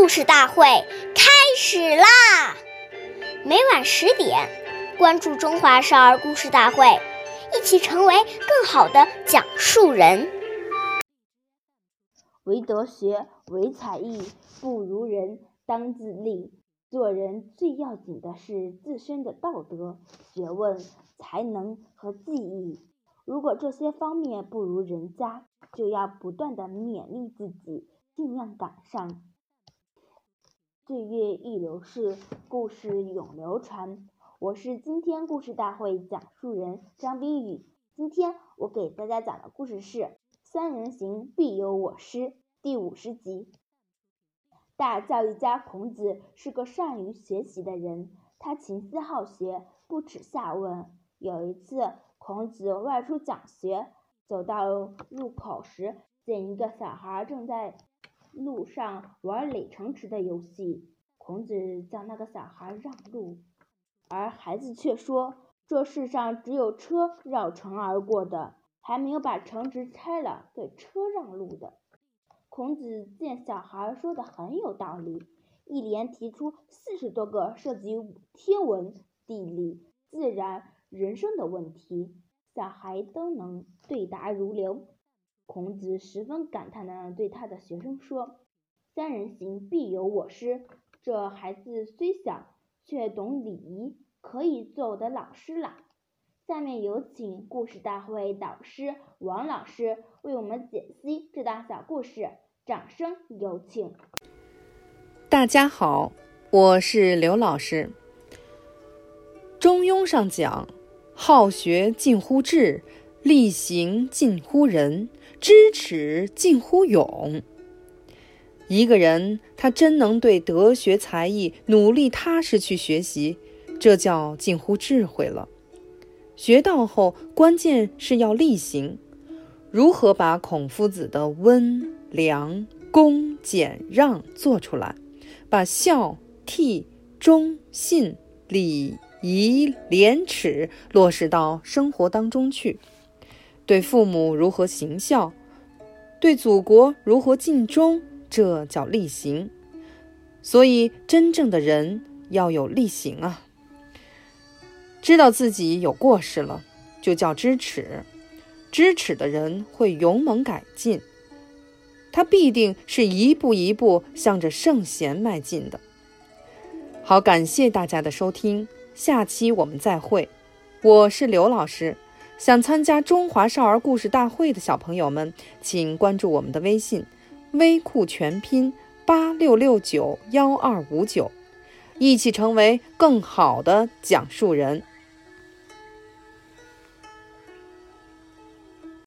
故事大会开始啦！每晚十点，关注《中华少儿故事大会》，一起成为更好的讲述人。唯德学，唯才艺，不如人，当自砺。做人最要紧的是自身的道德、学问、才能和技艺。如果这些方面不如人家，就要不断的勉励自己，尽量赶上。岁月易流逝，故事永流传。我是今天故事大会讲述人张冰雨。今天我给大家讲的故事是《三人行，必有我师》第五十集。大教育家孔子是个善于学习的人，他勤思好学，不耻下问。有一次，孔子外出讲学，走到入口时，见一个小孩正在路上玩垒城池的游戏。孔子叫那个小孩让路，而孩子却说：“这世上只有车绕城而过的，还没有把城池拆了给车让路的。”孔子见小孩说的很有道理，一连提出四十多个涉及天文、地理、自然、人生的问题，小孩都能对答如流。孔子十分感叹的对他的学生说：“三人行，必有我师。这孩子虽小，却懂礼仪，可以做我的老师了。”下面有请故事大会导师王老师为我们解析这段小故事，掌声有请。大家好，我是刘老师。中庸上讲：“好学近乎智，力行近乎仁，知耻近乎勇。”一个人他真能对德学才艺努力踏实去学习，这叫近乎智慧了。学到后，关键是要力行。如何把孔夫子的温良恭俭让做出来，把孝悌忠信礼仪廉耻落实到生活当中去？对父母如何行孝？对祖国如何尽忠？这叫力行。所以，真正的人要有力行啊。知道自己有过失了，就叫知耻。知耻的人会勇猛改进，他必定是一步一步向着圣贤迈进的。好，感谢大家的收听，下期我们再会。我是刘老师，想参加中华少儿故事大会的小朋友们，请关注我们的微信“微库全拼八六六九幺二五九”，一起成为更好的讲述人。